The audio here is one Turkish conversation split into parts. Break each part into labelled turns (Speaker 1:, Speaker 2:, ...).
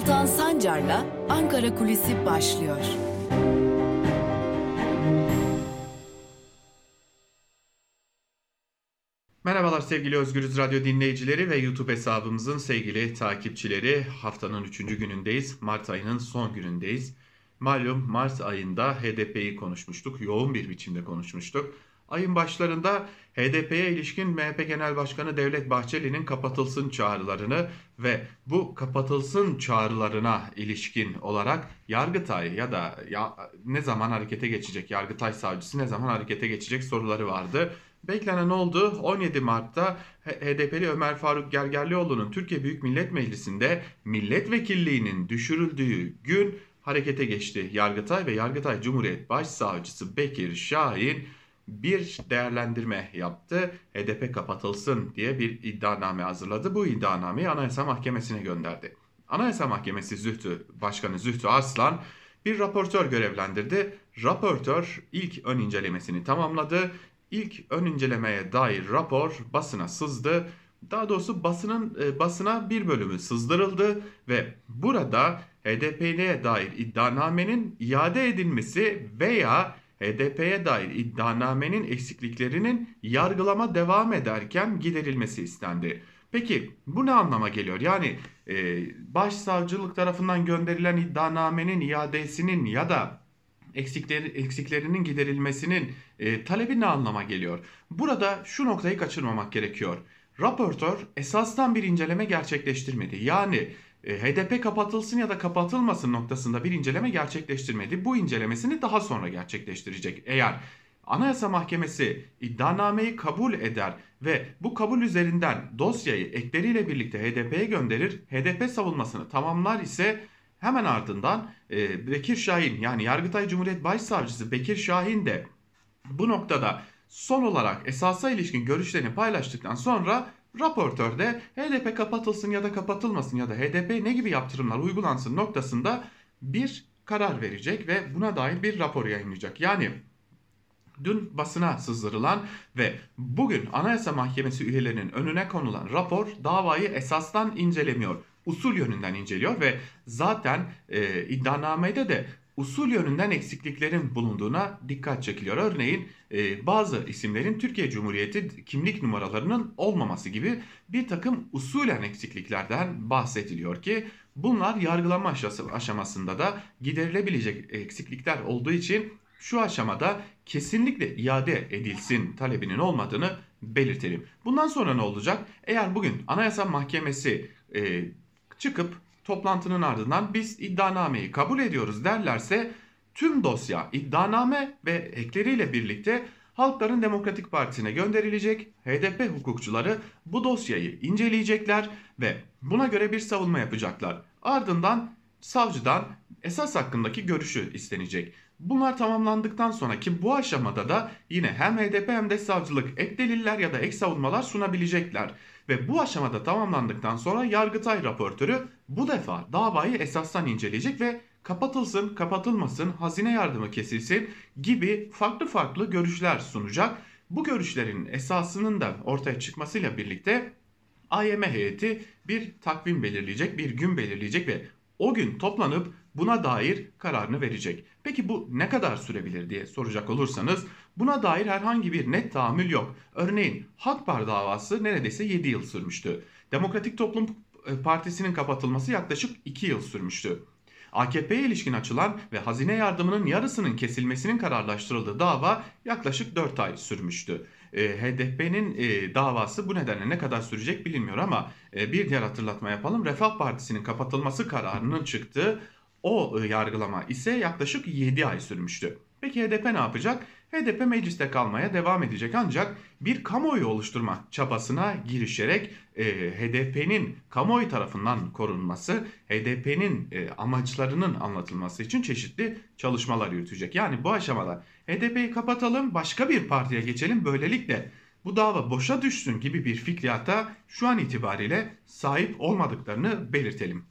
Speaker 1: Altan Sancar'la Ankara Kulisi başlıyor.
Speaker 2: Merhabalar sevgili Özgürüz Radyo dinleyicileri ve YouTube hesabımızın sevgili takipçileri. Haftanın 3. günündeyiz. Mart ayının son günündeyiz. Malum Mart ayında HDP'yi konuşmuştuk. Yoğun bir biçimde konuşmuştuk. Ayın başlarında HDP'ye ilişkin MHP Genel Başkanı Devlet Bahçeli'nin kapatılsın çağrılarını ve bu kapatılsın çağrılarına ilişkin olarak Yargıtay ya da ya ne zaman harekete geçecek, Yargıtay savcısı ne zaman harekete geçecek soruları vardı. Beklenen oldu. 17 Mart'ta HDP'li Ömer Faruk Gergerlioğlu'nun Türkiye Büyük Millet Meclisi'nde milletvekilliğinin düşürüldüğü gün harekete geçti Yargıtay ve Yargıtay Cumhuriyet Başsavcısı Bekir Şahin bir değerlendirme yaptı. HDP kapatılsın diye bir iddianame hazırladı. Bu iddianameyi Anayasa Mahkemesi'ne gönderdi. Anayasa Mahkemesi Zühtü Başkanı Zühtü Arslan bir raportör görevlendirdi. Raportör ilk ön incelemesini tamamladı. İlk ön incelemeye dair rapor basına sızdı. Daha doğrusu basının e, basına bir bölümü sızdırıldı ve burada HDP'ye dair iddianamenin iade edilmesi veya HDP'ye dair iddianamenin eksikliklerinin yargılama devam ederken giderilmesi istendi. Peki bu ne anlama geliyor? Yani e, başsavcılık tarafından gönderilen iddianamenin iadesinin ya da eksikleri, eksiklerinin giderilmesinin e, talebi ne anlama geliyor? Burada şu noktayı kaçırmamak gerekiyor. Raportör esastan bir inceleme gerçekleştirmedi. Yani HDP kapatılsın ya da kapatılmasın noktasında bir inceleme gerçekleştirmedi. Bu incelemesini daha sonra gerçekleştirecek. Eğer Anayasa Mahkemesi iddianameyi kabul eder ve bu kabul üzerinden dosyayı ekleriyle birlikte HDP'ye gönderir, HDP savunmasını tamamlar ise hemen ardından e, Bekir Şahin yani Yargıtay Cumhuriyet Başsavcısı Bekir Şahin de bu noktada son olarak esasa ilişkin görüşlerini paylaştıktan sonra Raportör de HDP kapatılsın ya da kapatılmasın ya da HDP ne gibi yaptırımlar uygulansın noktasında bir karar verecek ve buna dair bir rapor yayınlayacak. Yani dün basına sızdırılan ve bugün Anayasa Mahkemesi üyelerinin önüne konulan rapor davayı esastan incelemiyor. Usul yönünden inceliyor ve zaten e, iddianamede de usul yönünden eksikliklerin bulunduğuna dikkat çekiliyor. Örneğin e, bazı isimlerin Türkiye Cumhuriyeti kimlik numaralarının olmaması gibi bir takım usulen eksikliklerden bahsediliyor ki bunlar yargılama aşamasında da giderilebilecek eksiklikler olduğu için şu aşamada kesinlikle iade edilsin talebinin olmadığını belirtelim. Bundan sonra ne olacak? Eğer bugün Anayasa Mahkemesi e, çıkıp toplantının ardından biz iddianameyi kabul ediyoruz derlerse tüm dosya iddianame ve ekleriyle birlikte Halkların Demokratik Partisi'ne gönderilecek. HDP hukukçuları bu dosyayı inceleyecekler ve buna göre bir savunma yapacaklar. Ardından savcıdan esas hakkındaki görüşü istenecek. Bunlar tamamlandıktan sonra ki bu aşamada da yine hem HDP hem de savcılık ek deliller ya da ek savunmalar sunabilecekler. Ve bu aşamada tamamlandıktan sonra Yargıtay raportörü bu defa davayı esastan inceleyecek ve kapatılsın, kapatılmasın, hazine yardımı kesilsin gibi farklı farklı görüşler sunacak. Bu görüşlerin esasının da ortaya çıkmasıyla birlikte AYM heyeti bir takvim belirleyecek, bir gün belirleyecek ve o gün toplanıp buna dair kararını verecek. Peki bu ne kadar sürebilir diye soracak olursanız buna dair herhangi bir net tahammül yok. Örneğin Hakbar davası neredeyse 7 yıl sürmüştü. Demokratik Toplum e, Partisi'nin kapatılması yaklaşık 2 yıl sürmüştü. AKP'ye ilişkin açılan ve hazine yardımının yarısının kesilmesinin kararlaştırıldığı dava yaklaşık 4 ay sürmüştü. E, HDP'nin e, davası bu nedenle ne kadar sürecek bilinmiyor ama bir diğer hatırlatma yapalım. Refah Partisi'nin kapatılması kararının çıktığı o yargılama ise yaklaşık 7 ay sürmüştü. Peki HDP ne yapacak? HDP mecliste kalmaya devam edecek ancak bir kamuoyu oluşturma çabasına girişerek e, HDP'nin kamuoyu tarafından korunması, HDP'nin e, amaçlarının anlatılması için çeşitli çalışmalar yürütecek. Yani bu aşamada HDP'yi kapatalım, başka bir partiye geçelim, böylelikle bu dava boşa düşsün gibi bir fikriyata şu an itibariyle sahip olmadıklarını belirtelim.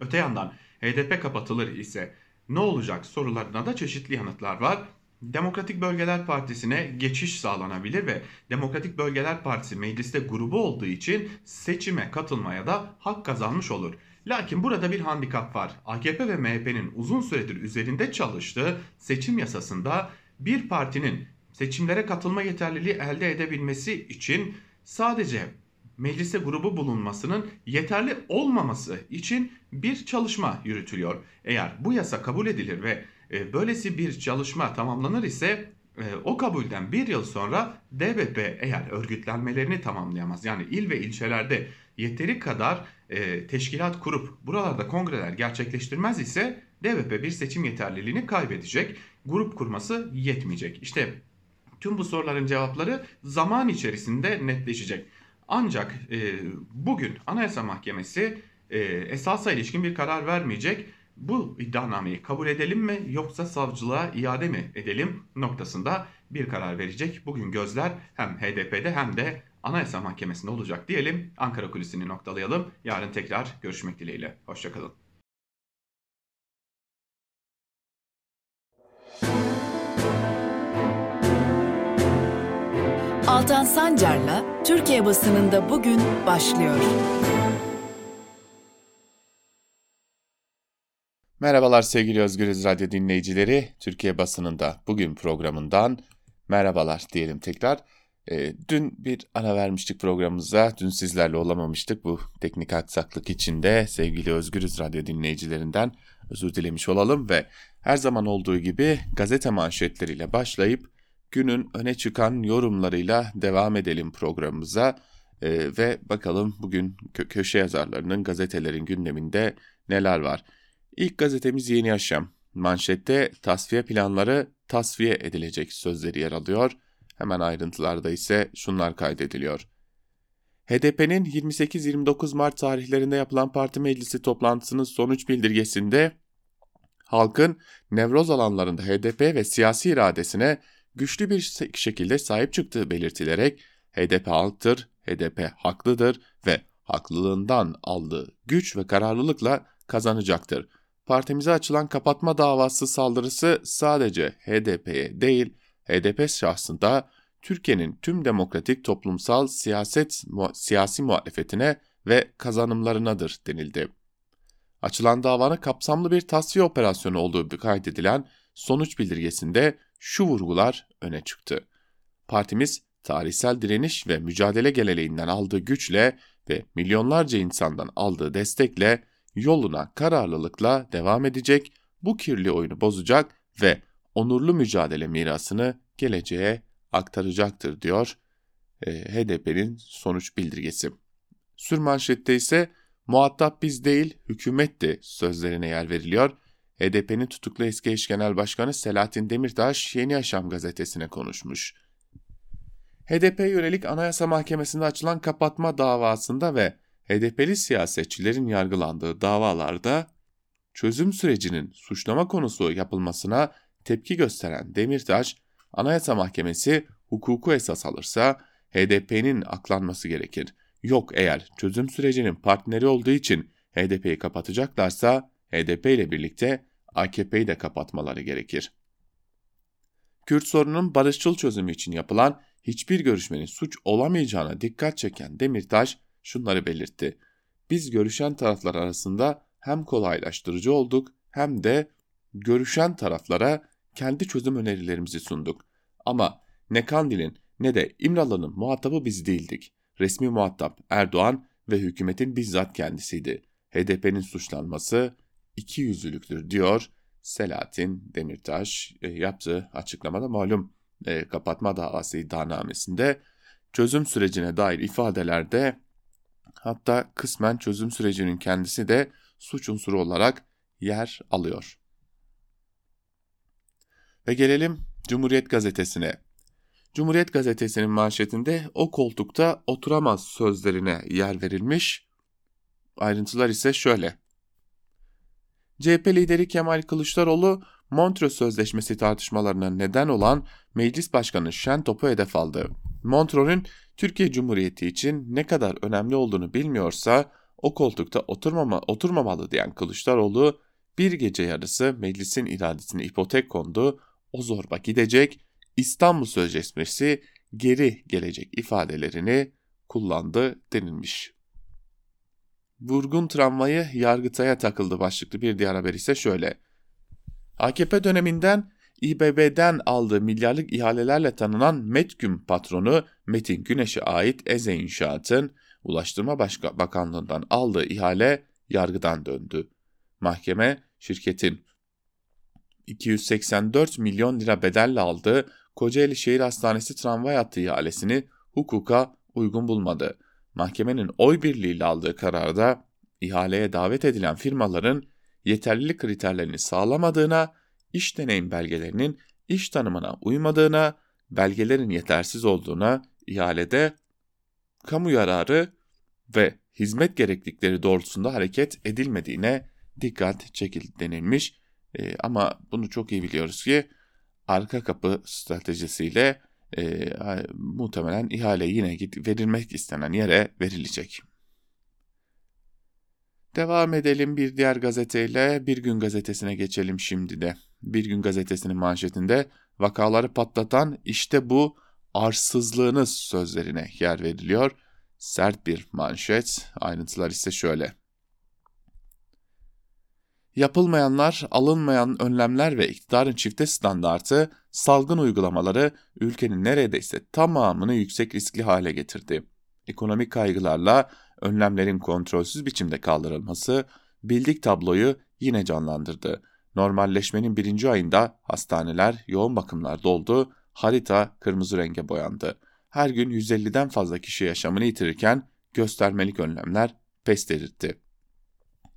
Speaker 2: Öte yandan HDP kapatılır ise ne olacak sorularına da çeşitli yanıtlar var. Demokratik Bölgeler Partisi'ne geçiş sağlanabilir ve Demokratik Bölgeler Partisi mecliste grubu olduğu için seçime katılmaya da hak kazanmış olur.
Speaker 3: Lakin burada bir handikap var. AKP ve MHP'nin uzun süredir üzerinde çalıştığı seçim yasasında bir partinin seçimlere katılma yeterliliği elde edebilmesi için sadece meclise grubu bulunmasının yeterli olmaması için bir çalışma yürütülüyor. Eğer bu yasa kabul edilir ve e, böylesi bir çalışma tamamlanır ise e, o kabulden bir yıl sonra DBP eğer örgütlenmelerini tamamlayamaz yani il ve ilçelerde yeteri kadar e, teşkilat kurup buralarda kongreler gerçekleştirmez ise DBP bir seçim yeterliliğini kaybedecek. Grup kurması yetmeyecek. İşte tüm bu soruların cevapları zaman içerisinde netleşecek. Ancak e, bugün Anayasa Mahkemesi e, esasa ilişkin bir karar vermeyecek. Bu iddianameyi kabul edelim mi yoksa savcılığa iade mi edelim noktasında bir karar verecek. Bugün gözler hem HDP'de hem de Anayasa Mahkemesi'nde olacak diyelim. Ankara Kulisi'ni noktalayalım. Yarın tekrar görüşmek dileğiyle. Hoşçakalın.
Speaker 1: Altan Sancar'la Türkiye basınında bugün başlıyor.
Speaker 2: Merhabalar sevgili Özgürüz Radyo dinleyicileri. Türkiye basınında bugün programından merhabalar diyelim tekrar. E, dün bir ara vermiştik programımıza. Dün sizlerle olamamıştık. Bu teknik aksaklık içinde sevgili Özgürüz Radyo dinleyicilerinden özür dilemiş olalım ve her zaman olduğu gibi gazete manşetleriyle başlayıp günün öne çıkan yorumlarıyla devam edelim programımıza. E, ve bakalım bugün kö köşe yazarlarının gazetelerin gündeminde neler var. İlk gazetemiz Yeni Yaşam. Manşette tasfiye planları tasfiye edilecek sözleri yer alıyor. Hemen ayrıntılarda ise şunlar kaydediliyor. HDP'nin 28-29 Mart tarihlerinde yapılan parti meclisi toplantısının sonuç bildirgesinde halkın nevroz alanlarında HDP ve siyasi iradesine güçlü bir şekilde sahip çıktığı belirtilerek HDP halktır, HDP haklıdır ve haklılığından aldığı güç ve kararlılıkla kazanacaktır. Partimize açılan kapatma davası saldırısı sadece HDP'ye değil, HDP şahsında Türkiye'nin tüm demokratik toplumsal siyaset siyasi muhalefetine ve kazanımlarınadır denildi. Açılan davanın kapsamlı bir tasfiye operasyonu olduğu kaydedilen sonuç bildirgesinde şu vurgular öne çıktı. Partimiz tarihsel direniş ve mücadele geleneğinden aldığı güçle ve milyonlarca insandan aldığı destekle yoluna kararlılıkla devam edecek, bu kirli oyunu bozacak ve onurlu mücadele mirasını geleceğe aktaracaktır diyor e, HDP'nin sonuç bildirgesi. Sürmanşette ise muhatap biz değil hükümetti sözlerine yer veriliyor. HDP'nin tutuklu eski eş genel başkanı Selahattin Demirtaş Yeni Yaşam gazetesine konuşmuş. HDP yönelik Anayasa Mahkemesi'nde açılan kapatma davasında ve HDP'li siyasetçilerin yargılandığı davalarda çözüm sürecinin suçlama konusu yapılmasına tepki gösteren Demirtaş, Anayasa Mahkemesi hukuku esas alırsa HDP'nin aklanması gerekir. Yok eğer çözüm sürecinin partneri olduğu için HDP'yi kapatacaklarsa HDP ile birlikte AKP'yi de kapatmaları gerekir. Kürt sorunun barışçıl çözümü için yapılan hiçbir görüşmenin suç olamayacağına dikkat çeken Demirtaş şunları belirtti. Biz görüşen taraflar arasında hem kolaylaştırıcı olduk hem de görüşen taraflara kendi çözüm önerilerimizi sunduk. Ama ne Kandil'in ne de İmralı'nın muhatabı biz değildik. Resmi muhatap Erdoğan ve hükümetin bizzat kendisiydi. HDP'nin suçlanması iki yüzlülüktür diyor Selahattin Demirtaş e, yaptığı açıklamada malum e, kapatma davası iddianamesinde çözüm sürecine dair ifadelerde hatta kısmen çözüm sürecinin kendisi de suç unsuru olarak yer alıyor. Ve gelelim Cumhuriyet Gazetesi'ne. Cumhuriyet Gazetesi'nin manşetinde o koltukta oturamaz sözlerine yer verilmiş. Ayrıntılar ise şöyle. CHP lideri Kemal Kılıçdaroğlu Montreux Sözleşmesi tartışmalarına neden olan Meclis Başkanı Şentop'u hedef aldı. Montreux'un Türkiye Cumhuriyeti için ne kadar önemli olduğunu bilmiyorsa o koltukta oturmama, oturmamalı diyen Kılıçdaroğlu bir gece yarısı meclisin iradesine ipotek kondu, o zorba gidecek, İstanbul Sözleşmesi geri gelecek ifadelerini kullandı denilmiş. Vurgun tramvayı Yargıtay'a takıldı başlıklı bir diğer haber ise şöyle. AKP döneminden İBB'den aldığı milyarlık ihalelerle tanınan Metgüm patronu Metin Güneş'e ait Eze İnşaat'ın Ulaştırma Başka Bakanlığı'ndan aldığı ihale yargıdan döndü. Mahkeme şirketin 284 milyon lira bedelle aldığı Kocaeli Şehir Hastanesi tramvay hattı ihalesini hukuka uygun bulmadı. Mahkemenin oy birliğiyle aldığı kararda ihaleye davet edilen firmaların yeterlilik kriterlerini sağlamadığına, iş deneyim belgelerinin iş tanımına uymadığına, belgelerin yetersiz olduğuna, ihalede kamu yararı ve hizmet gereklilikleri doğrultusunda hareket edilmediğine dikkat çekildi denilmiş. E, ama bunu çok iyi biliyoruz ki arka kapı stratejisiyle e, muhtemelen ihale yine verilmek istenen yere verilecek. Devam edelim bir diğer gazeteyle Bir Gün Gazetesi'ne geçelim şimdi de. Bir Gün Gazetesi'nin manşetinde vakaları patlatan işte bu arsızlığınız sözlerine yer veriliyor. Sert bir manşet. Ayrıntılar ise şöyle. Yapılmayanlar, alınmayan önlemler ve iktidarın çifte standartı, salgın uygulamaları ülkenin neredeyse tamamını yüksek riskli hale getirdi. Ekonomik kaygılarla önlemlerin kontrolsüz biçimde kaldırılması bildik tabloyu yine canlandırdı. Normalleşmenin birinci ayında hastaneler, yoğun bakımlar doldu, harita kırmızı renge boyandı. Her gün 150'den fazla kişi yaşamını yitirirken göstermelik önlemler pes dedirtti.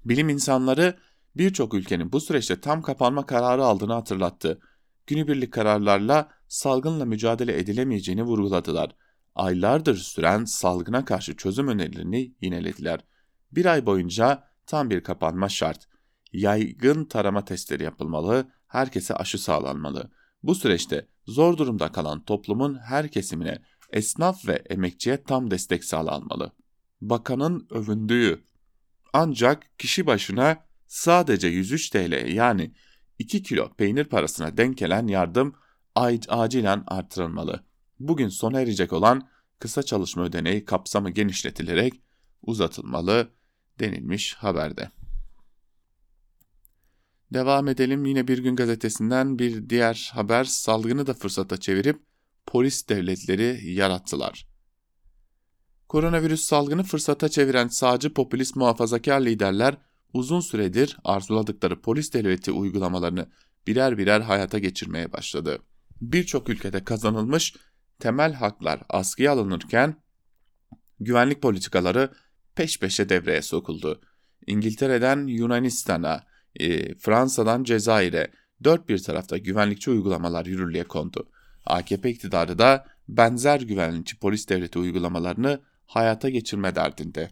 Speaker 2: Bilim insanları birçok ülkenin bu süreçte tam kapanma kararı aldığını hatırlattı. Günübirlik kararlarla salgınla mücadele edilemeyeceğini vurguladılar. Aylardır süren salgına karşı çözüm önerilerini yinelediler. Bir ay boyunca tam bir kapanma şart. Yaygın tarama testleri yapılmalı, herkese aşı sağlanmalı. Bu süreçte zor durumda kalan toplumun her kesimine, esnaf ve emekçiye tam destek sağlanmalı. Bakanın övündüğü ancak kişi başına sadece 103 TL yani 2 kilo peynir parasına denk gelen yardım acilen artırılmalı. Bugün sona erecek olan kısa çalışma ödeneği kapsamı genişletilerek uzatılmalı denilmiş haberde. Devam edelim yine bir gün gazetesinden bir diğer haber salgını da fırsata çevirip polis devletleri yarattılar. Koronavirüs salgını fırsata çeviren sağcı popülist muhafazakar liderler uzun süredir arzuladıkları polis devleti uygulamalarını birer birer hayata geçirmeye başladı. Birçok ülkede kazanılmış temel haklar askıya alınırken güvenlik politikaları peş peşe devreye sokuldu. İngiltere'den Yunanistan'a, e, Fransa'dan Cezayir'e dört bir tarafta güvenlikçi uygulamalar yürürlüğe kondu. AKP iktidarı da benzer güvenlikçi polis devleti uygulamalarını hayata geçirme derdinde.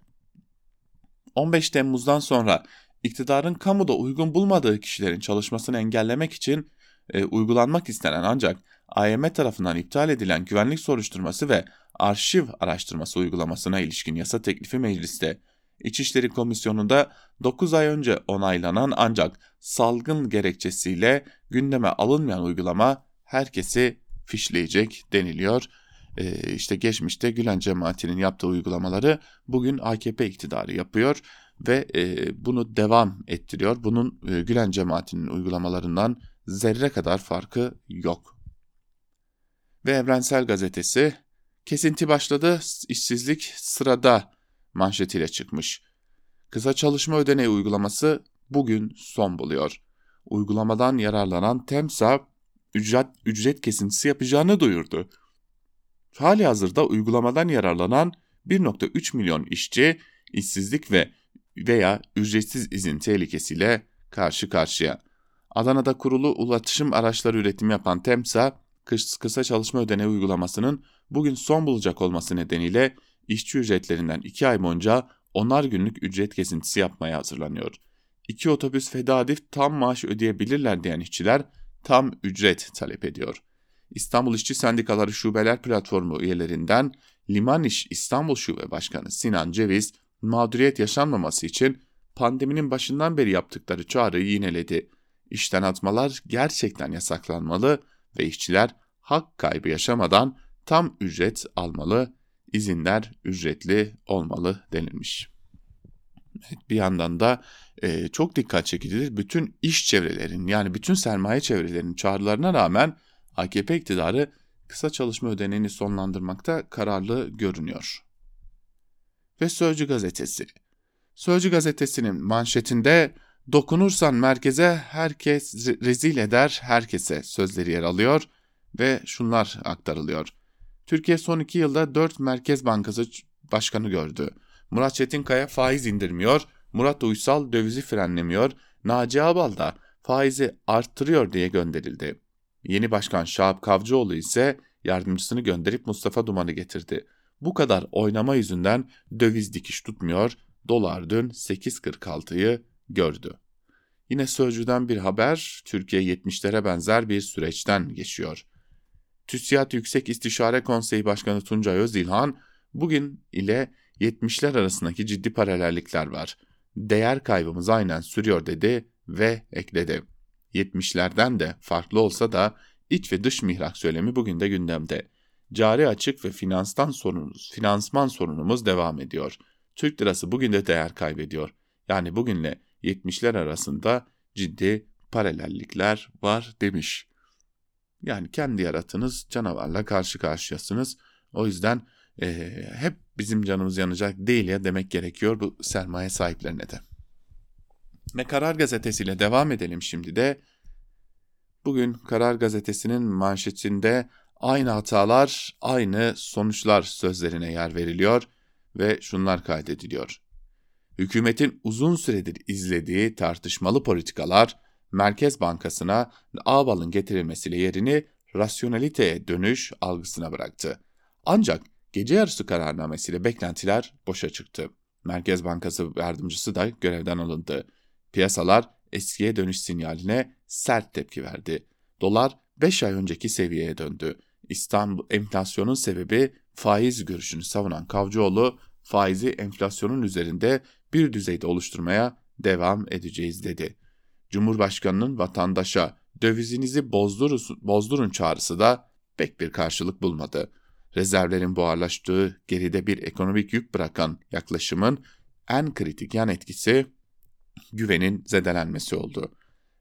Speaker 2: 15 Temmuz'dan sonra iktidarın kamuda uygun bulmadığı kişilerin çalışmasını engellemek için e, uygulanmak istenen ancak AYM tarafından iptal edilen güvenlik soruşturması ve arşiv araştırması uygulamasına ilişkin yasa teklifi mecliste, İçişleri Komisyonu'nda 9 ay önce onaylanan ancak salgın gerekçesiyle gündeme alınmayan uygulama herkesi fişleyecek deniliyor. Ee, işte geçmişte Gülen cemaatinin yaptığı uygulamaları bugün AKP iktidarı yapıyor ve e, bunu devam ettiriyor. Bunun e, Gülen cemaatinin uygulamalarından zerre kadar farkı yok. Ve Evrensel Gazetesi kesinti başladı, işsizlik sırada manşetiyle çıkmış. Kısa çalışma ödeneği uygulaması bugün son buluyor. Uygulamadan yararlanan TEMSA ücret, ücret kesintisi yapacağını duyurdu. Hali hazırda uygulamadan yararlanan 1.3 milyon işçi işsizlik ve veya ücretsiz izin tehlikesiyle karşı karşıya. Adana'da kurulu ulaşım araçları üretimi yapan TEMSA, kısa çalışma ödeneği uygulamasının bugün son bulacak olması nedeniyle işçi ücretlerinden 2 ay boyunca onar günlük ücret kesintisi yapmaya hazırlanıyor. İki otobüs fedadif tam maaş ödeyebilirler diyen işçiler tam ücret talep ediyor. İstanbul İşçi Sendikaları Şubeler Platformu üyelerinden Liman İş İstanbul Şube Başkanı Sinan Ceviz, mağduriyet yaşanmaması için pandeminin başından beri yaptıkları çağrıyı yineledi. İşten atmalar gerçekten yasaklanmalı ve işçiler hak kaybı yaşamadan tam ücret almalı, izinler ücretli olmalı denilmiş. Bir yandan da e, çok dikkat çekicidir. Bütün iş çevrelerinin yani bütün sermaye çevrelerinin çağrılarına rağmen AKP iktidarı kısa çalışma ödeneğini sonlandırmakta kararlı görünüyor. Ve Sözcü gazetesi. Sözcü gazetesinin manşetinde dokunursan merkeze herkes rezil eder herkese sözleri yer alıyor ve şunlar aktarılıyor. Türkiye son iki yılda dört Merkez Bankası başkanı gördü. Murat Çetinkaya faiz indirmiyor, Murat Uysal dövizi frenlemiyor, Naci Abal da faizi arttırıyor diye gönderildi. Yeni başkan Şahap Kavcıoğlu ise yardımcısını gönderip Mustafa Duman'ı getirdi. Bu kadar oynama yüzünden döviz dikiş tutmuyor, dolar dün 8.46'yı gördü. Yine Sözcü'den bir haber, Türkiye 70'lere benzer bir süreçten geçiyor. TÜSİAD Yüksek İstişare Konseyi Başkanı Tuncay Özilhan, bugün ile 70'ler arasındaki ciddi paralellikler var. Değer kaybımız aynen sürüyor dedi ve ekledi. 70'lerden de farklı olsa da iç ve dış mihrak söylemi bugün de gündemde. Cari açık ve finanstan sorunumuz, finansman sorunumuz devam ediyor. Türk lirası bugün de değer kaybediyor. Yani bugünle 70'ler arasında ciddi paralellikler var demiş. Yani kendi yaratınız canavarla karşı karşıyasınız. O yüzden e, hep bizim canımız yanacak değil ya demek gerekiyor bu sermaye sahiplerine de. Ve Karar Gazetesi ile devam edelim şimdi de. Bugün Karar Gazetesi'nin manşetinde aynı hatalar, aynı sonuçlar sözlerine yer veriliyor ve şunlar kaydediliyor. Hükümetin uzun süredir izlediği tartışmalı politikalar Merkez Bankası'na Ağbal'ın getirilmesiyle yerini rasyonaliteye dönüş algısına bıraktı. Ancak gece yarısı kararnamesiyle beklentiler boşa çıktı. Merkez Bankası yardımcısı da görevden alındı. Piyasalar eskiye dönüş sinyaline sert tepki verdi. Dolar 5 ay önceki seviyeye döndü. İstanbul enflasyonun sebebi faiz görüşünü savunan Kavcıoğlu faizi enflasyonun üzerinde bir düzeyde oluşturmaya devam edeceğiz dedi. Cumhurbaşkanının vatandaşa dövizinizi bozdurun, çağrısı da pek bir karşılık bulmadı. Rezervlerin buharlaştığı geride bir ekonomik yük bırakan yaklaşımın en kritik yan etkisi güvenin zedelenmesi oldu.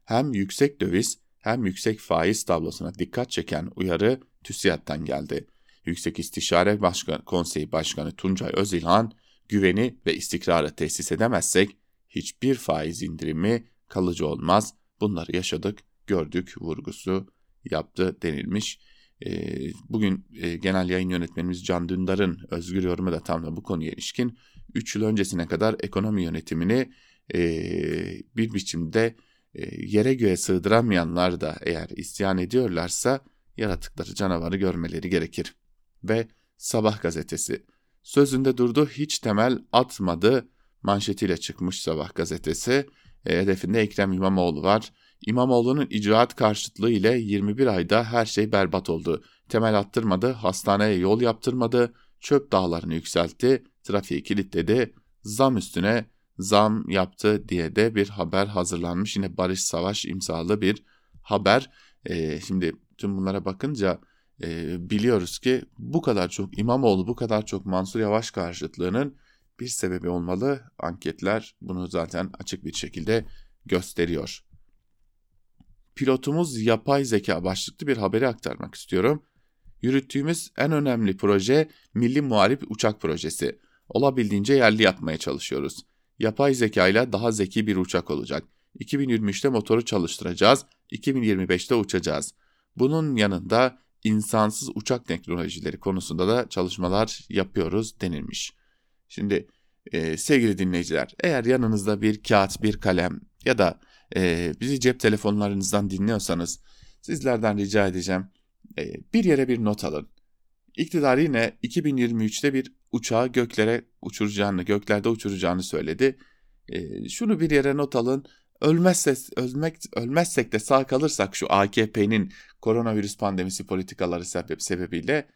Speaker 2: Hem yüksek döviz hem yüksek faiz tablosuna dikkat çeken uyarı TÜSİAD'dan geldi. Yüksek İstişare Başkan, Konseyi Başkanı Tuncay Özilhan, güveni ve istikrarı tesis edemezsek hiçbir faiz indirimi kalıcı olmaz. Bunları yaşadık, gördük vurgusu yaptı denilmiş. E, bugün e, genel yayın yönetmenimiz Can Dündar'ın özgür yorumu da tam da bu konuya ilişkin 3 yıl öncesine kadar ekonomi yönetimini e, bir biçimde e, yere göğe sığdıramayanlar da eğer isyan ediyorlarsa yaratıkları canavarı görmeleri gerekir. Ve Sabah gazetesi sözünde durdu hiç temel atmadı manşetiyle çıkmış Sabah gazetesi. E, hedefinde Ekrem İmamoğlu var. İmamoğlu'nun icraat karşıtlığı ile 21 ayda her şey berbat oldu. Temel attırmadı, hastaneye yol yaptırmadı, çöp dağlarını yükseltti, trafiği kilitledi, zam üstüne zam yaptı diye de bir haber hazırlanmış. Yine Barış Savaş imzalı bir haber. E, şimdi tüm bunlara bakınca e, biliyoruz ki bu kadar çok İmamoğlu, bu kadar çok Mansur Yavaş karşıtlığının bir sebebi olmalı. Anketler bunu zaten açık bir şekilde gösteriyor. Pilotumuz yapay zeka başlıklı bir haberi aktarmak istiyorum. Yürüttüğümüz en önemli proje Milli Muharip Uçak Projesi. Olabildiğince yerli yapmaya çalışıyoruz. Yapay zeka ile daha zeki bir uçak olacak. 2023'te motoru çalıştıracağız, 2025'te uçacağız. Bunun yanında insansız uçak teknolojileri konusunda da çalışmalar yapıyoruz denilmiş. Şimdi e, sevgili dinleyiciler eğer yanınızda bir kağıt bir kalem ya da e, bizi cep telefonlarınızdan dinliyorsanız sizlerden rica edeceğim e, bir yere bir not alın. İktidar yine 2023'te bir uçağı göklere uçuracağını, göklerde uçuracağını söyledi. E, şunu bir yere not alın. Ölmezse, ölmek, ölmezsek de sağ kalırsak şu AKP'nin koronavirüs pandemisi politikaları sebep, sebebiyle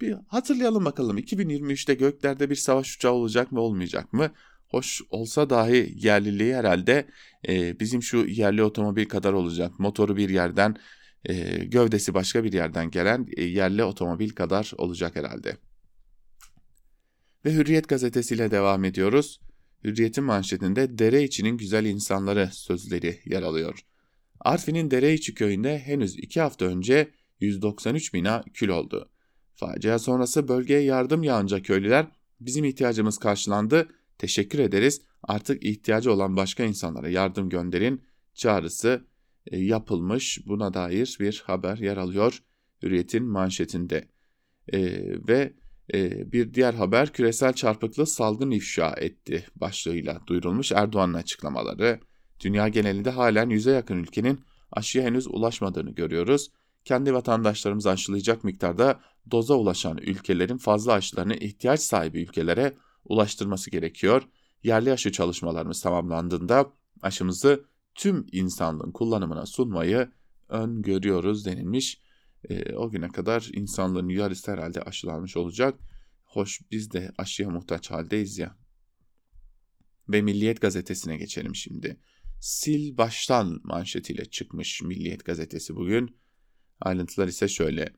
Speaker 2: bir hatırlayalım bakalım 2023'te göklerde bir savaş uçağı olacak mı olmayacak mı? Hoş olsa dahi yerliliği herhalde e, bizim şu yerli otomobil kadar olacak. Motoru bir yerden, e, gövdesi başka bir yerden gelen e, yerli otomobil kadar olacak herhalde. Ve Hürriyet gazetesiyle devam ediyoruz. Hürriyet'in manşetinde dere içinin güzel insanları sözleri yer alıyor. Artvin'in Dereiçi köyünde henüz iki hafta önce 193 bina kül oldu. Facia sonrası bölgeye yardım yağınca köylüler bizim ihtiyacımız karşılandı, teşekkür ederiz artık ihtiyacı olan başka insanlara yardım gönderin çağrısı e, yapılmış. Buna dair bir haber yer alıyor Hürriyet'in manşetinde. E, ve bir diğer haber küresel çarpıklığı salgın ifşa etti başlığıyla duyurulmuş Erdoğan'ın açıklamaları. Dünya genelinde halen yüze yakın ülkenin aşıya henüz ulaşmadığını görüyoruz. Kendi vatandaşlarımız aşılayacak miktarda doza ulaşan ülkelerin fazla aşılarını ihtiyaç sahibi ülkelere ulaştırması gerekiyor. Yerli aşı çalışmalarımız tamamlandığında aşımızı tüm insanlığın kullanımına sunmayı öngörüyoruz denilmiş. E, o güne kadar insanlığın yarısı herhalde aşılanmış olacak. Hoş biz de aşıya muhtaç haldeyiz ya. Ve Milliyet gazetesine geçelim şimdi. Sil baştan manşetiyle çıkmış Milliyet gazetesi bugün. Ayrıntılar ise şöyle.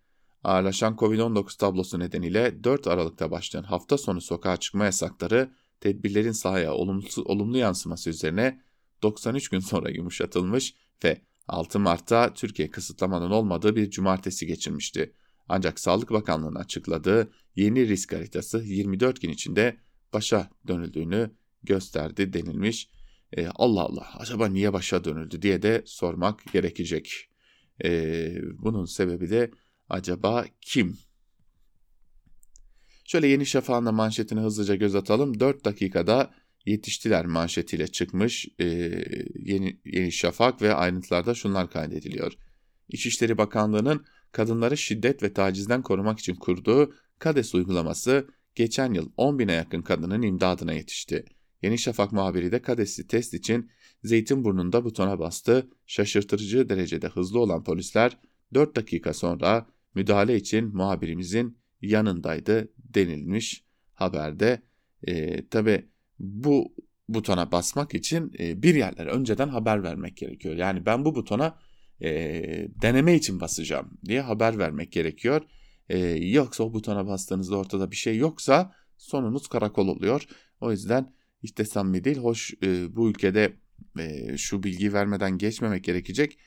Speaker 2: Ağırlaşan Covid-19 tablosu nedeniyle 4 Aralık'ta başlayan hafta sonu sokağa çıkma yasakları tedbirlerin sahaya olumlu, olumlu yansıması üzerine 93 gün sonra yumuşatılmış ve 6 Mart'ta Türkiye kısıtlamanın olmadığı bir cumartesi geçirmişti. Ancak Sağlık Bakanlığı'nın açıkladığı yeni risk haritası 24 gün içinde başa dönüldüğünü gösterdi denilmiş. E, Allah Allah acaba niye başa dönüldü diye de sormak gerekecek. E, bunun sebebi de acaba kim? Şöyle Yeni Şafak'ın manşetine hızlıca göz atalım. 4 dakikada yetiştiler manşetiyle çıkmış e, yeni, yeni Şafak ve ayrıntılarda şunlar kaydediliyor. İçişleri Bakanlığı'nın kadınları şiddet ve tacizden korumak için kurduğu KADES uygulaması geçen yıl 10 bine yakın kadının imdadına yetişti. Yeni Şafak muhabiri de KADES'i test için Zeytinburnu'nda butona bastı. Şaşırtıcı derecede hızlı olan polisler 4 dakika sonra müdahale için muhabirimizin yanındaydı denilmiş haberde. E, Tabi bu butona basmak için e, bir yerlere önceden haber vermek gerekiyor. Yani ben bu butona e, deneme için basacağım diye haber vermek gerekiyor. E, yoksa o butona bastığınızda ortada bir şey yoksa sonunuz karakol oluyor. O yüzden işte samimi değil. Hoş bu ülkede şu bilgiyi vermeden geçmemek gerekecek.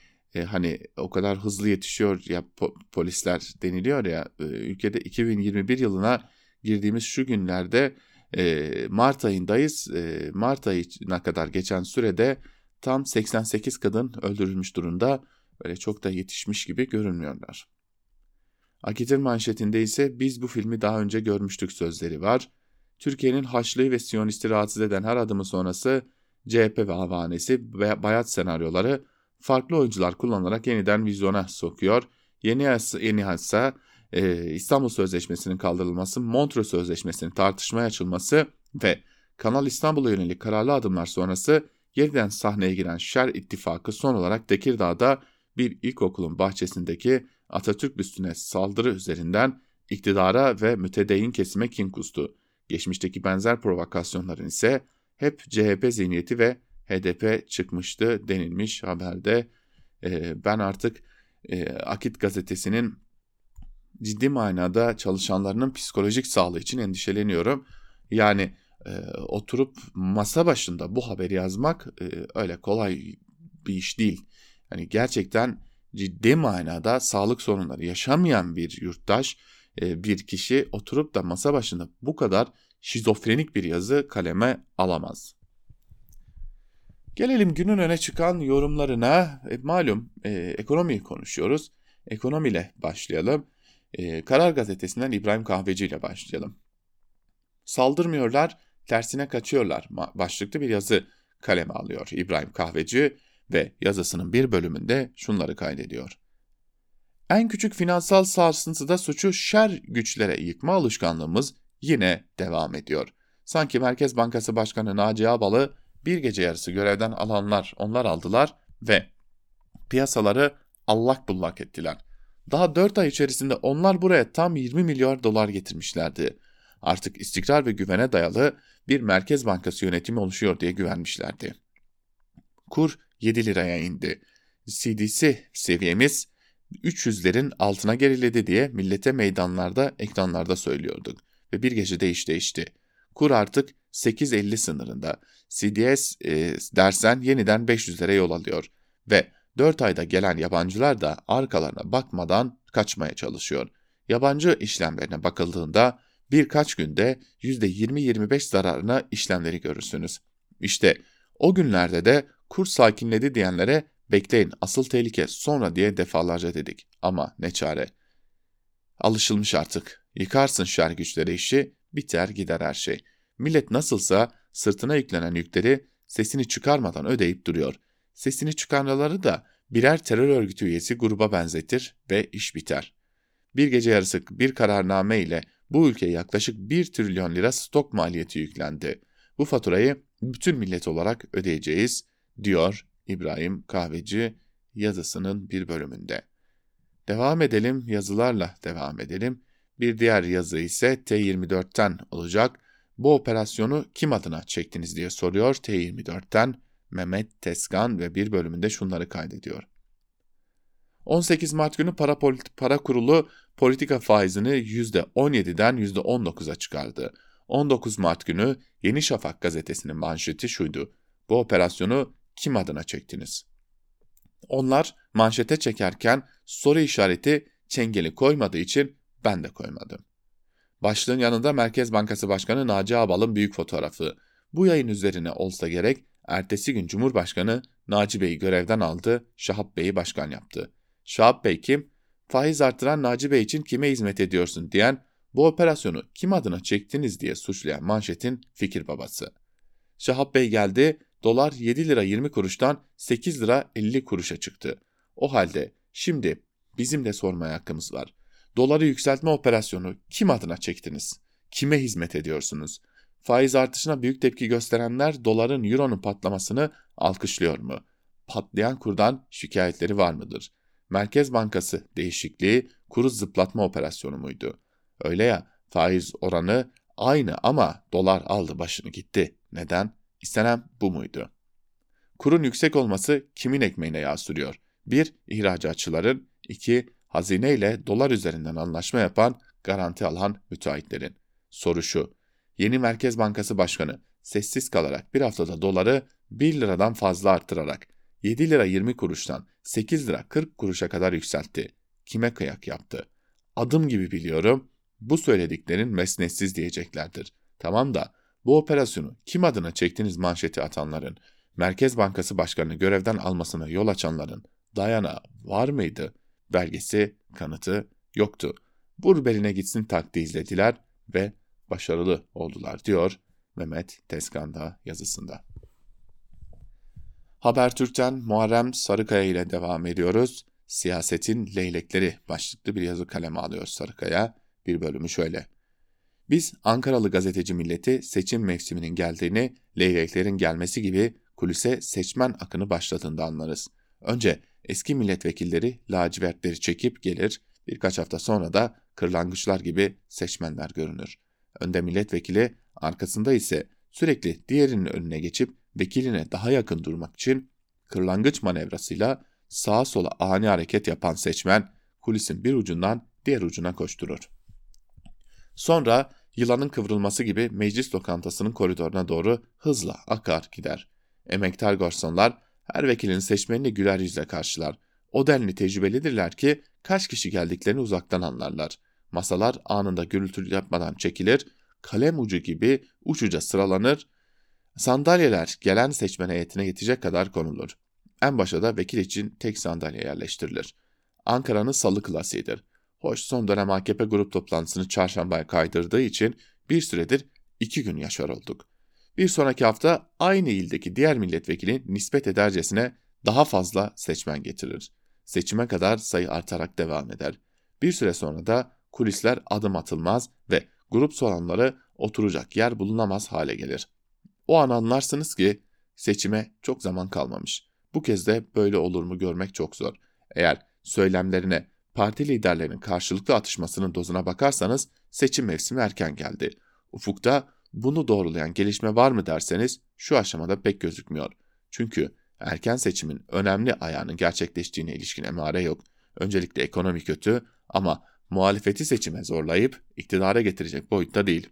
Speaker 2: Hani o kadar hızlı yetişiyor ya po- polisler deniliyor ya ülkede 2021 yılına girdiğimiz şu günlerde e, Mart ayındayız. E, Mart ayına kadar geçen sürede tam 88 kadın öldürülmüş durumda. Öyle çok da yetişmiş gibi görünmüyorlar. Akit'in manşetinde ise biz bu filmi daha önce görmüştük sözleri var. Türkiye'nin Haçlı'yı ve Siyonist'i rahatsız eden her adımı sonrası CHP ve havanesi ve bayat senaryoları farklı oyuncular kullanarak yeniden vizyona sokuyor. Yeni yeni yasa e, İstanbul Sözleşmesi'nin kaldırılması, Montreux Sözleşmesi'nin tartışmaya açılması ve Kanal İstanbul'a yönelik kararlı adımlar sonrası yeniden sahneye giren Şer İttifakı son olarak Tekirdağ'da bir ilkokulun bahçesindeki Atatürk büstüne saldırı üzerinden iktidara ve mütedeyyin kesime kin kustu. Geçmişteki benzer provokasyonların ise hep CHP zihniyeti ve HDP çıkmıştı denilmiş haberde. E, ben artık e, Akit gazetesinin ciddi manada çalışanlarının psikolojik sağlığı için endişeleniyorum. Yani e, oturup masa başında bu haberi yazmak e, öyle kolay bir iş değil. Yani gerçekten ciddi manada sağlık sorunları yaşamayan bir yurttaş, e, bir kişi oturup da masa başında bu kadar şizofrenik bir yazı kaleme alamaz. Gelelim günün öne çıkan yorumlarına. E, malum e, ekonomiyi konuşuyoruz. Ekonomiyle başlayalım. E, Karar Gazetesi'nden İbrahim Kahveci ile başlayalım. Saldırmıyorlar, tersine kaçıyorlar başlıklı bir yazı kaleme alıyor İbrahim Kahveci ve yazısının bir bölümünde şunları kaydediyor. En küçük finansal sarsıntıda suçu şer güçlere yıkma alışkanlığımız yine devam ediyor. Sanki Merkez Bankası Başkanı Naci Ağbal'ı bir gece yarısı görevden alanlar onlar aldılar ve piyasaları allak bullak ettiler. Daha 4 ay içerisinde onlar buraya tam 20 milyar dolar getirmişlerdi. Artık istikrar ve güvene dayalı bir merkez bankası yönetimi oluşuyor diye güvenmişlerdi. Kur 7 liraya indi. CDC seviyemiz 300'lerin altına geriledi diye millete meydanlarda, ekranlarda söylüyorduk ve bir gecede iş değişti. kur artık 8.50 sınırında. CDS e, dersen yeniden 500'lere yol alıyor ve 4 ayda gelen yabancılar da arkalarına bakmadan kaçmaya çalışıyor. Yabancı işlemlerine bakıldığında birkaç günde %20-25 zararına işlemleri görürsünüz. İşte o günlerde de kur sakinledi diyenlere bekleyin asıl tehlike sonra diye defalarca dedik. Ama ne çare. Alışılmış artık. Yıkarsın şer güçleri işi, biter gider her şey. Millet nasılsa sırtına yüklenen yükleri sesini çıkarmadan ödeyip duruyor. Sesini çıkarmaları da birer terör örgütü üyesi gruba benzetir ve iş biter. Bir gece yarısı bir kararname ile bu ülkeye yaklaşık 1 trilyon lira stok maliyeti yüklendi. Bu faturayı bütün millet olarak ödeyeceğiz, diyor İbrahim Kahveci yazısının bir bölümünde. Devam edelim, yazılarla devam edelim. Bir diğer yazı ise T24'ten olacak. Bu operasyonu kim adına çektiniz diye soruyor T24'ten Mehmet Teskan ve bir bölümünde şunları kaydediyor. 18 Mart günü para, para kurulu politika faizini %17'den %19'a çıkardı. 19 Mart günü Yeni Şafak gazetesinin manşeti şuydu. Bu operasyonu kim adına çektiniz? Onlar manşete çekerken soru işareti çengeli koymadığı için ben de koymadım. Başlığın yanında Merkez Bankası Başkanı Naci Ağbal'ın büyük fotoğrafı. Bu yayın üzerine olsa gerek ertesi gün Cumhurbaşkanı Naci Bey'i görevden aldı, Şahap Bey'i başkan yaptı. Şahap Bey kim? Faiz artıran Naci Bey için kime hizmet ediyorsun diyen, bu operasyonu kim adına çektiniz diye suçlayan manşetin fikir babası. Şahap Bey geldi, dolar 7 lira 20 kuruştan 8 lira 50 kuruşa çıktı. O halde şimdi bizim de sormaya hakkımız var. Doları yükseltme operasyonu kim adına çektiniz? Kime hizmet ediyorsunuz? Faiz artışına büyük tepki gösterenler doların euronun patlamasını alkışlıyor mu? Patlayan kurdan şikayetleri var mıdır? Merkez Bankası değişikliği kuru zıplatma operasyonu muydu? Öyle ya faiz oranı aynı ama dolar aldı başını gitti. Neden? İstenen bu muydu? Kurun yüksek olması kimin ekmeğine yağ sürüyor? 1. İhracatçıların, 2. Hazine ile dolar üzerinden anlaşma yapan, garanti alan müteahhitlerin. Soru şu, yeni Merkez Bankası Başkanı sessiz kalarak bir haftada doları 1 liradan fazla arttırarak 7 lira 20 kuruştan 8 lira 40 kuruşa kadar yükseltti. Kime kıyak yaptı? Adım gibi biliyorum bu söylediklerin mesnetsiz diyeceklerdir. Tamam da bu operasyonu kim adına çektiniz manşeti atanların, Merkez Bankası Başkanı'nı görevden almasına yol açanların dayana var mıydı? Belgesi, kanıtı yoktu. Vur beline gitsin taktiği izlediler ve başarılı oldular diyor Mehmet Tezkan'da yazısında. Habertürk'ten Muharrem Sarıkaya ile devam ediyoruz. Siyasetin leylekleri başlıklı bir yazı kaleme alıyor Sarıkaya. Bir bölümü şöyle. Biz Ankaralı gazeteci milleti seçim mevsiminin geldiğini, leyleklerin gelmesi gibi kulise seçmen akını başladığında anlarız. Önce eski milletvekilleri lacivertleri çekip gelir, birkaç hafta sonra da kırlangıçlar gibi seçmenler görünür. Önde milletvekili, arkasında ise sürekli diğerinin önüne geçip vekiline daha yakın durmak için kırlangıç manevrasıyla sağa sola ani hareket yapan seçmen kulisin bir ucundan diğer ucuna koşturur. Sonra yılanın kıvrılması gibi meclis lokantasının koridoruna doğru hızla akar gider. Emektar garsonlar her vekilin seçmenini güler yüzle karşılar. O denli tecrübelidirler ki kaç kişi geldiklerini uzaktan anlarlar. Masalar anında gürültü yapmadan çekilir, kalem ucu gibi uçuca sıralanır, sandalyeler gelen seçmen heyetine yetecek kadar konulur. En başa da vekil için tek sandalye yerleştirilir. Ankara'nın salı klasiğidir. Hoş son dönem AKP grup toplantısını çarşambaya kaydırdığı için bir süredir iki gün yaşar olduk. Bir sonraki hafta aynı ildeki diğer milletvekili nispet edercesine daha fazla seçmen getirir. Seçime kadar sayı artarak devam eder. Bir süre sonra da kulisler adım atılmaz ve grup soranları oturacak yer bulunamaz hale gelir. O an anlarsınız ki seçime çok zaman kalmamış. Bu kez de böyle olur mu görmek çok zor. Eğer söylemlerine parti liderlerinin karşılıklı atışmasının dozuna bakarsanız seçim mevsimi erken geldi. Ufukta bunu doğrulayan gelişme var mı derseniz şu aşamada pek gözükmüyor. Çünkü erken seçimin önemli ayağının gerçekleştiğine ilişkin emare yok. Öncelikle ekonomi kötü ama muhalefeti seçime zorlayıp iktidara getirecek boyutta değil.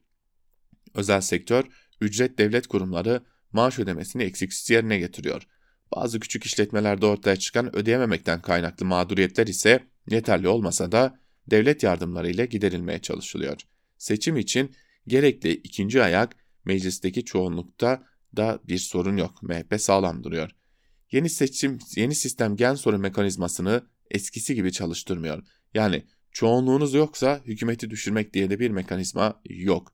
Speaker 2: Özel sektör, ücret devlet kurumları maaş ödemesini eksiksiz yerine getiriyor. Bazı küçük işletmelerde ortaya çıkan ödeyememekten kaynaklı mağduriyetler ise yeterli olmasa da devlet yardımları ile giderilmeye çalışılıyor. Seçim için gerekli ikinci ayak meclisteki çoğunlukta da bir sorun yok. MHP sağlam duruyor. Yeni seçim, yeni sistem gen soru mekanizmasını eskisi gibi çalıştırmıyor. Yani çoğunluğunuz yoksa hükümeti düşürmek diye de bir mekanizma yok.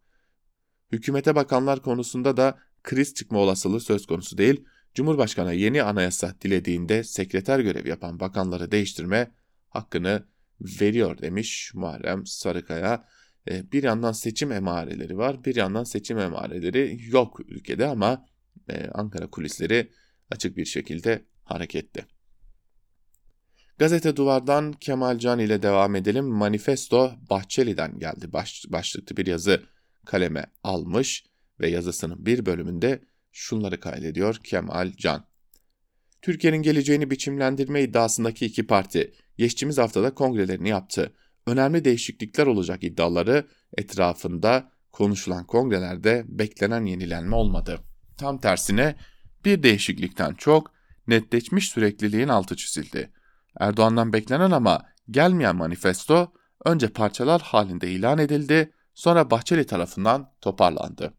Speaker 2: Hükümete bakanlar konusunda da kriz çıkma olasılığı söz konusu değil. Cumhurbaşkanı yeni anayasa dilediğinde sekreter görev yapan bakanları değiştirme hakkını veriyor demiş Muharrem Sarıkaya. E, bir yandan seçim emareleri var, bir yandan seçim emareleri yok ülkede ama e, Ankara kulisleri açık bir şekilde hareketli. Gazete Duvar'dan Kemal Can ile devam edelim. Manifesto Bahçeli'den geldi. Baş, başlıklı bir yazı kaleme almış ve yazısının bir bölümünde şunları kaydediyor Kemal Can. Türkiye'nin geleceğini biçimlendirme iddiasındaki iki parti geçtiğimiz haftada kongrelerini yaptı. Önemli değişiklikler olacak iddiaları etrafında konuşulan kongrelerde beklenen yenilenme olmadı. Tam tersine bir değişiklikten çok netleşmiş sürekliliğin altı çizildi. Erdoğan'dan beklenen ama gelmeyen manifesto önce parçalar halinde ilan edildi, sonra Bahçeli tarafından toparlandı.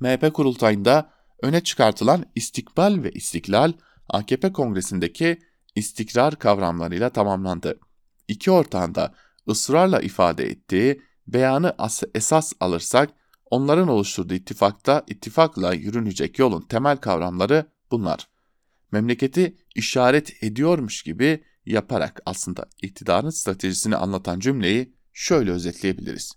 Speaker 2: MHP kurultayında öne çıkartılan istikbal ve istiklal AKP kongresindeki istikrar kavramlarıyla tamamlandı. İki ortağında ısrarla ifade ettiği beyanı esas alırsak onların oluşturduğu ittifakta ittifakla yürünecek yolun temel kavramları bunlar. Memleketi işaret ediyormuş gibi yaparak aslında iktidarın stratejisini anlatan cümleyi şöyle özetleyebiliriz.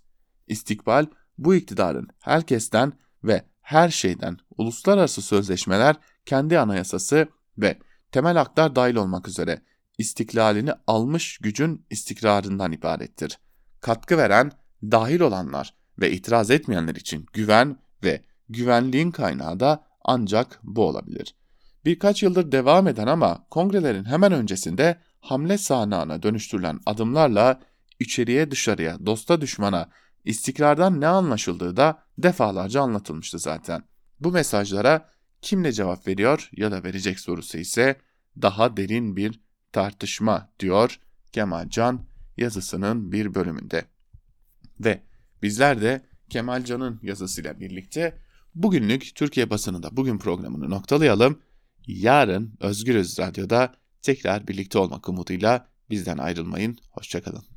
Speaker 2: İstikbal bu iktidarın herkesten ve her şeyden uluslararası sözleşmeler, kendi anayasası ve temel haklar dahil olmak üzere istiklalini almış gücün istikrarından ibarettir. Katkı veren, dahil olanlar ve itiraz etmeyenler için güven ve güvenliğin kaynağı da ancak bu olabilir. Birkaç yıldır devam eden ama kongrelerin hemen öncesinde hamle sahnağına dönüştürülen adımlarla içeriye dışarıya, dosta düşmana, istikrardan ne anlaşıldığı da defalarca anlatılmıştı zaten. Bu mesajlara kim ne cevap veriyor ya da verecek sorusu ise daha derin bir tartışma diyor Kemal Can yazısının bir bölümünde. Ve bizler de Kemal Can'ın yazısıyla birlikte bugünlük Türkiye basınında bugün programını noktalayalım. Yarın Özgürüz Radyo'da tekrar birlikte olmak umuduyla bizden ayrılmayın. Hoşçakalın.